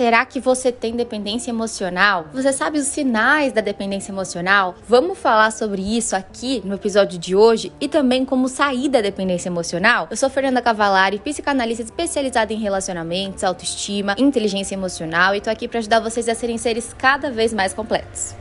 Será que você tem dependência emocional? Você sabe os sinais da dependência emocional? Vamos falar sobre isso aqui no episódio de hoje e também como sair da dependência emocional? Eu sou Fernanda Cavalari, psicanalista especializada em relacionamentos, autoestima, inteligência emocional e tô aqui para ajudar vocês a serem seres cada vez mais completos.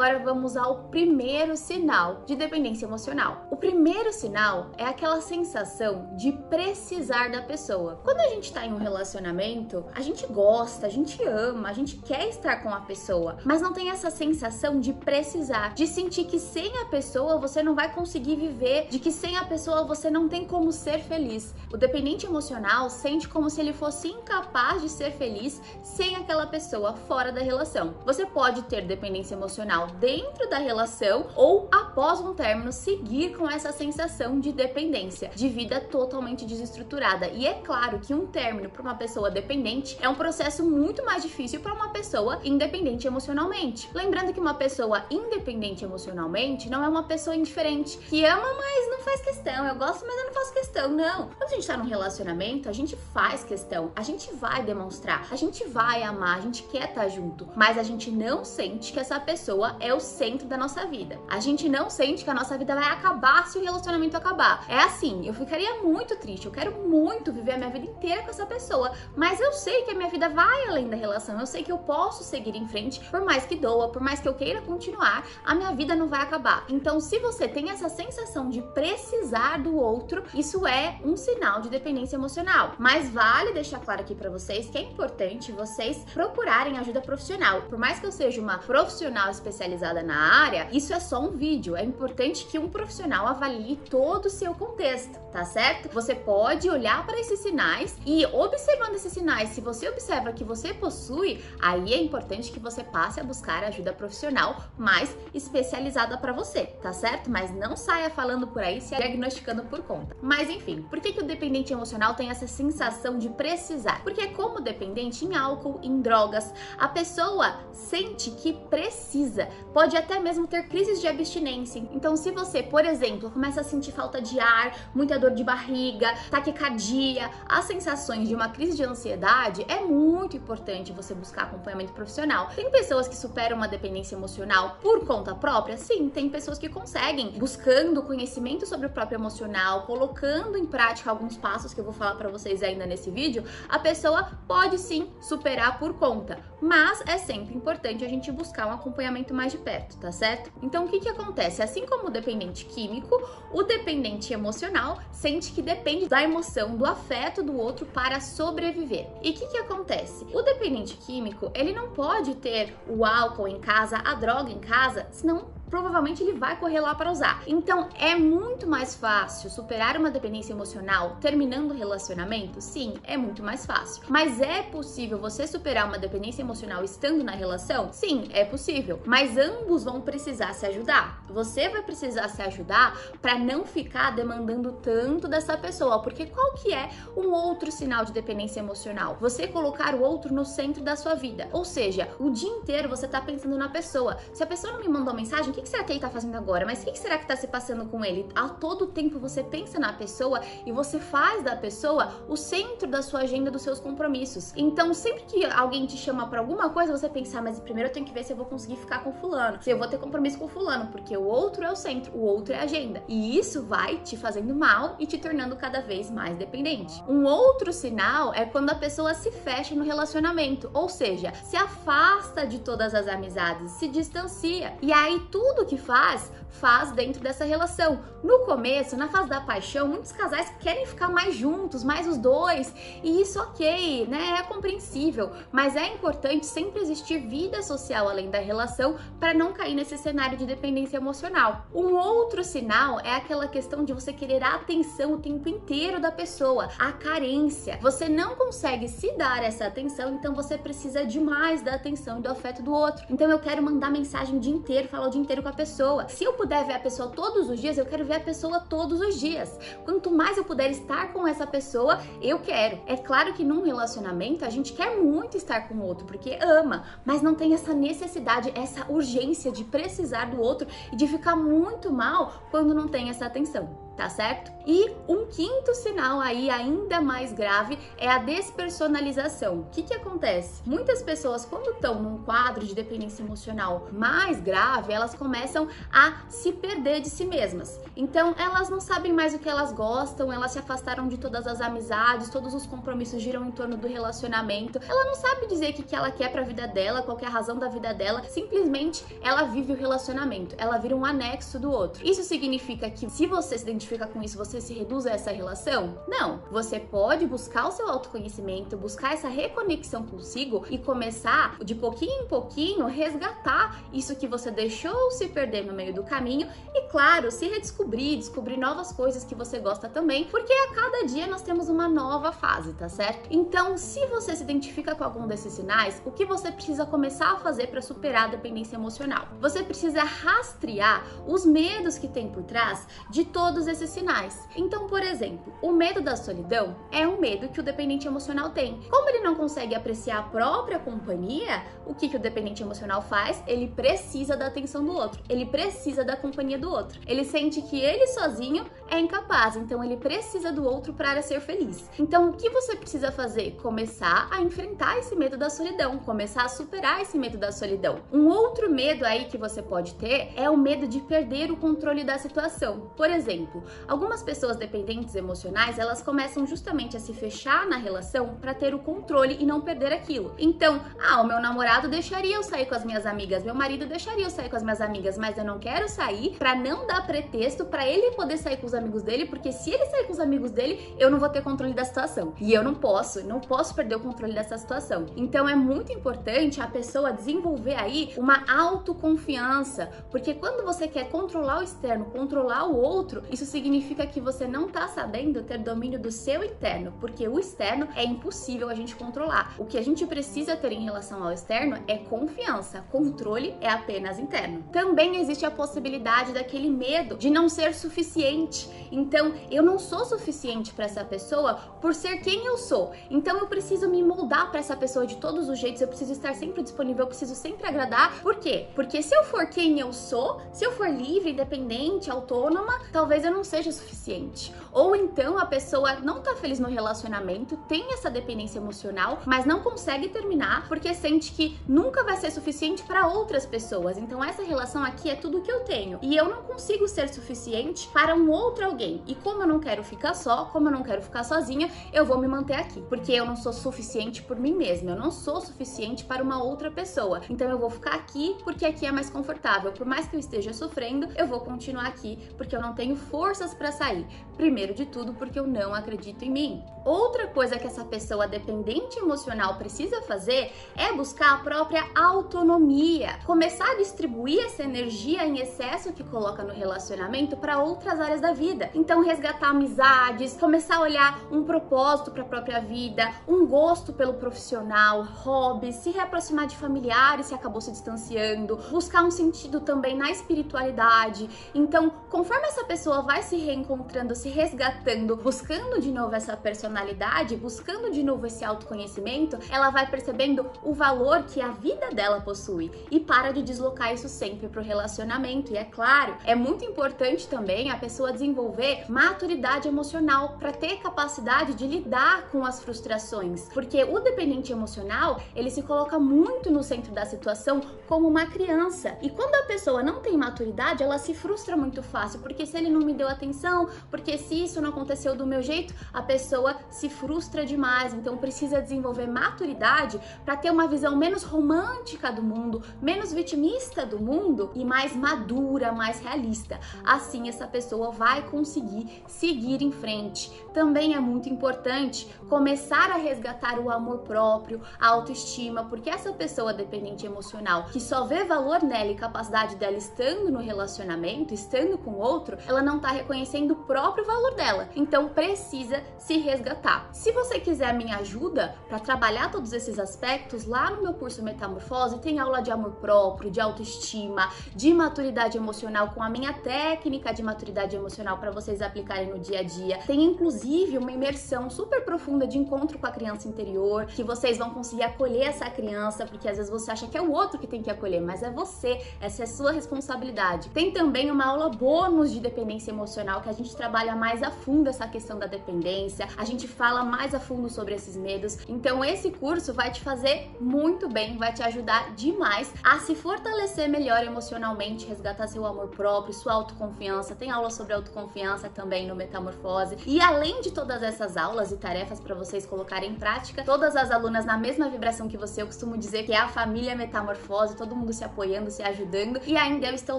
Agora vamos ao primeiro sinal de dependência emocional. O primeiro sinal é aquela sensação de precisar da pessoa. Quando a gente tá em um relacionamento, a gente gosta, a gente ama, a gente quer estar com a pessoa, mas não tem essa sensação de precisar, de sentir que sem a pessoa você não vai conseguir viver, de que sem a pessoa você não tem como ser feliz. O dependente emocional sente como se ele fosse incapaz de ser feliz sem aquela pessoa fora da relação. Você pode ter dependência emocional dentro da relação ou após um término seguir com essa sensação de dependência, de vida totalmente desestruturada. E é claro que um término para uma pessoa dependente é um processo muito mais difícil para uma pessoa independente emocionalmente. Lembrando que uma pessoa independente emocionalmente não é uma pessoa indiferente que ama, mas não faz questão. Eu gosto, mas eu não faço questão. Não. Quando a gente tá num relacionamento, a gente faz questão, a gente vai demonstrar, a gente vai amar, a gente quer estar tá junto, mas a gente não sente que essa pessoa é o centro da nossa vida. A gente não sente que a nossa vida vai acabar se o relacionamento acabar. É assim, eu ficaria muito triste, eu quero muito viver a minha vida inteira com essa pessoa, mas eu sei que a minha vida vai além da relação, eu sei que eu posso seguir em frente, por mais que doa, por mais que eu queira continuar, a minha vida não vai acabar. Então, se você tem essa sensação de precisar do outro, isso é um sinal de dependência emocional. Mas vale deixar claro aqui para vocês que é importante vocês procurarem ajuda profissional. Por mais que eu seja uma profissional especializada especializada na área, isso é só um vídeo. É importante que um profissional avalie todo o seu contexto, tá certo? Você pode olhar para esses sinais e observando esses sinais, se você observa que você possui, aí é importante que você passe a buscar ajuda profissional mais especializada para você, tá certo? Mas não saia falando por aí se diagnosticando por conta. Mas enfim, por que, que o dependente emocional tem essa sensação de precisar? Porque como dependente em álcool, em drogas, a pessoa sente que precisa, pode até mesmo ter crises de abstinência. Então, se você, por exemplo, começa a sentir falta de ar, muita dor de barriga, taquicardia, as sensações de uma crise de ansiedade, é muito importante você buscar acompanhamento profissional. Tem pessoas que superam uma dependência emocional por conta própria? Sim, tem pessoas que conseguem, buscando conhecimento sobre o próprio emocional, colocando em prática alguns passos que eu vou falar para vocês ainda nesse vídeo, a pessoa pode sim superar por conta. Mas é sempre importante a gente buscar um acompanhamento mais de perto, tá certo? Então o que que acontece? Assim como o dependente químico, o dependente emocional sente que depende da emoção, do afeto do outro para sobreviver. E o que que acontece? O dependente químico, ele não pode ter o álcool em casa, a droga em casa, senão provavelmente ele vai correr lá para usar. Então, é muito mais fácil superar uma dependência emocional terminando o relacionamento? Sim, é muito mais fácil. Mas é possível você superar uma dependência emocional estando na relação? Sim, é possível. Mas ambos vão precisar se ajudar. Você vai precisar se ajudar para não ficar demandando tanto dessa pessoa, porque qual que é um outro sinal de dependência emocional? Você colocar o outro no centro da sua vida. Ou seja, o dia inteiro você tá pensando na pessoa. Se a pessoa não me mandou mensagem, que, que será que ele tá fazendo agora? Mas o que, que será que tá se passando com ele? A todo tempo você pensa na pessoa e você faz da pessoa o centro da sua agenda, dos seus compromissos. Então, sempre que alguém te chama para alguma coisa, você pensa, ah, mas primeiro eu tenho que ver se eu vou conseguir ficar com fulano, se eu vou ter compromisso com fulano, porque o outro é o centro, o outro é a agenda. E isso vai te fazendo mal e te tornando cada vez mais dependente. Um outro sinal é quando a pessoa se fecha no relacionamento, ou seja, se afasta de todas as amizades, se distancia. E aí tudo tudo que faz, faz dentro dessa relação. No começo, na fase da paixão, muitos casais querem ficar mais juntos, mais os dois, e isso ok, né? É compreensível, mas é importante sempre existir vida social além da relação para não cair nesse cenário de dependência emocional. Um outro sinal é aquela questão de você querer a atenção o tempo inteiro da pessoa, a carência. Você não consegue se dar essa atenção, então você precisa demais da atenção e do afeto do outro. Então eu quero mandar mensagem o dia inteiro, falar o dia inteiro com a pessoa. Se eu puder ver a pessoa todos os dias, eu quero ver a pessoa todos os dias. Quanto mais eu puder estar com essa pessoa, eu quero. É claro que num relacionamento a gente quer muito estar com o outro porque ama, mas não tem essa necessidade, essa urgência de precisar do outro e de ficar muito mal quando não tem essa atenção. Tá certo? E um quinto sinal aí ainda mais grave é a despersonalização. O que que acontece? Muitas pessoas quando estão num quadro de dependência emocional mais grave, elas começam a se perder de si mesmas. Então, elas não sabem mais o que elas gostam, elas se afastaram de todas as amizades, todos os compromissos giram em torno do relacionamento. Ela não sabe dizer o que que ela quer para a vida dela, qual é a razão da vida dela, simplesmente ela vive o relacionamento, ela vira um anexo do outro. Isso significa que se você se identifica identifica com isso, você se reduz a essa relação? Não. Você pode buscar o seu autoconhecimento, buscar essa reconexão consigo e começar de pouquinho em pouquinho resgatar isso que você deixou se perder no meio do caminho e, claro, se redescobrir, descobrir novas coisas que você gosta também, porque a cada dia nós temos uma nova fase, tá certo? Então, se você se identifica com algum desses sinais, o que você precisa começar a fazer para superar a dependência emocional? Você precisa rastrear os medos que tem por trás de todos esses sinais. Então, por exemplo, o medo da solidão é um medo que o dependente emocional tem. Como ele não consegue apreciar a própria companhia, o que, que o dependente emocional faz? Ele precisa da atenção do outro, ele precisa da companhia do outro. Ele sente que ele sozinho é incapaz, então ele precisa do outro para ser feliz. Então, o que você precisa fazer? Começar a enfrentar esse medo da solidão, começar a superar esse medo da solidão. Um outro medo aí que você pode ter é o medo de perder o controle da situação. Por exemplo, Algumas pessoas dependentes emocionais, elas começam justamente a se fechar na relação para ter o controle e não perder aquilo. Então, ah, o meu namorado deixaria eu sair com as minhas amigas, meu marido deixaria eu sair com as minhas amigas, mas eu não quero sair para não dar pretexto para ele poder sair com os amigos dele, porque se ele sair com os amigos dele, eu não vou ter controle da situação. E eu não posso, não posso perder o controle dessa situação. Então é muito importante a pessoa desenvolver aí uma autoconfiança, porque quando você quer controlar o externo, controlar o outro, isso significa que você não está sabendo ter domínio do seu interno, porque o externo é impossível a gente controlar. O que a gente precisa ter em relação ao externo é confiança. Controle é apenas interno. Também existe a possibilidade daquele medo de não ser suficiente. Então, eu não sou suficiente para essa pessoa por ser quem eu sou. Então, eu preciso me moldar para essa pessoa de todos os jeitos. Eu preciso estar sempre disponível, eu preciso sempre agradar. Por quê? Porque se eu for quem eu sou, se eu for livre, independente, autônoma, talvez eu não seja suficiente. Ou então a pessoa não tá feliz no relacionamento, tem essa dependência emocional, mas não consegue terminar porque sente que nunca vai ser suficiente para outras pessoas. Então essa relação aqui é tudo que eu tenho e eu não consigo ser suficiente para um outro alguém. E como eu não quero ficar só, como eu não quero ficar sozinha, eu vou me manter aqui, porque eu não sou suficiente por mim mesma, eu não sou suficiente para uma outra pessoa. Então eu vou ficar aqui porque aqui é mais confortável. Por mais que eu esteja sofrendo, eu vou continuar aqui porque eu não tenho força forças para sair. Primeiro de tudo, porque eu não acredito em mim. Outra coisa que essa pessoa dependente emocional precisa fazer é buscar a própria autonomia, começar a distribuir essa energia em excesso que coloca no relacionamento para outras áreas da vida. Então, resgatar amizades, começar a olhar um propósito para a própria vida, um gosto pelo profissional, hobbies, se reaproximar de familiares se acabou se distanciando, buscar um sentido também na espiritualidade. Então, conforme essa pessoa vai se reencontrando, se resgatando, buscando de novo essa personalidade, buscando de novo esse autoconhecimento, ela vai percebendo o valor que a vida dela possui e para de deslocar isso sempre pro relacionamento. E é claro, é muito importante também a pessoa desenvolver maturidade emocional para ter capacidade de lidar com as frustrações, porque o dependente emocional, ele se coloca muito no centro da situação como uma criança. E quando a pessoa não tem maturidade, ela se frustra muito fácil, porque se ele não me deu atenção, porque se isso não aconteceu do meu jeito, a pessoa se frustra demais. Então precisa desenvolver maturidade para ter uma visão menos romântica do mundo, menos vitimista do mundo e mais madura, mais realista. Assim essa pessoa vai conseguir seguir em frente. Também é muito importante começar a resgatar o amor próprio, a autoestima, porque essa pessoa dependente emocional que só vê valor nela e capacidade dela estando no relacionamento, estando com outro, ela não tá reconhecendo o próprio valor dela. Então precisa se resgatar. Se você quiser minha ajuda para trabalhar todos esses aspectos, lá no meu curso Metamorfose tem aula de amor próprio, de autoestima, de maturidade emocional com a minha técnica de maturidade emocional emocional para vocês aplicarem no dia a dia. Tem inclusive uma imersão super profunda de encontro com a criança interior, que vocês vão conseguir acolher essa criança, porque às vezes você acha que é o outro que tem que acolher, mas é você, essa é sua responsabilidade. Tem também uma aula bônus de dependência emocional que a gente trabalha mais a fundo essa questão da dependência, a gente fala mais a fundo sobre esses medos. Então esse curso vai te fazer muito bem, vai te ajudar demais a se fortalecer melhor emocionalmente, resgatar seu amor próprio, sua autoconfiança. Tem aula sobre autoconfiança também no Metamorfose. E além de todas essas aulas e tarefas para vocês colocarem em prática, todas as alunas na mesma vibração que você, eu costumo dizer que é a família Metamorfose, todo mundo se apoiando, se ajudando e ainda eu estou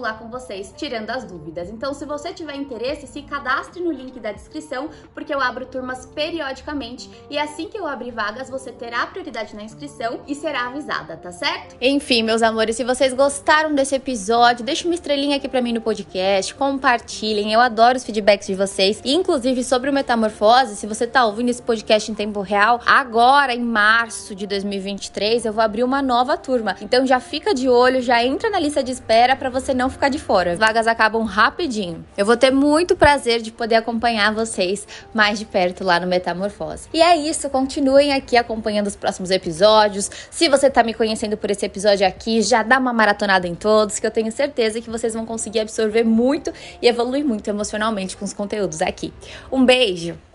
lá com vocês, tirando as dúvidas. Então, se você tiver interesse, se cadastre no link da descrição, porque eu abro turmas periodicamente e assim que eu abrir vagas, você terá prioridade na inscrição e será avisada, tá certo? Enfim, meus amores, se vocês gostaram desse episódio, deixa uma estrelinha aqui para mim no podcast, compartilhem. Eu adoro os feedbacks de vocês, inclusive sobre o Metamorfose, se você tá ouvindo esse podcast em tempo real, agora em março de 2023 eu vou abrir uma nova turma. Então já fica de olho, já entra na lista de espera para você não ficar de fora. As vagas acabam rapidinho. Eu vou ter muito prazer de poder acompanhar vocês mais de perto lá no Metamorfose. E é isso, continuem aqui acompanhando os próximos episódios. Se você tá me conhecendo por esse episódio aqui, já dá uma maratonada em todos, que eu tenho certeza que vocês vão conseguir absorver muito e evoluir muito emocionalmente com os conteúdos aqui. Um beijo!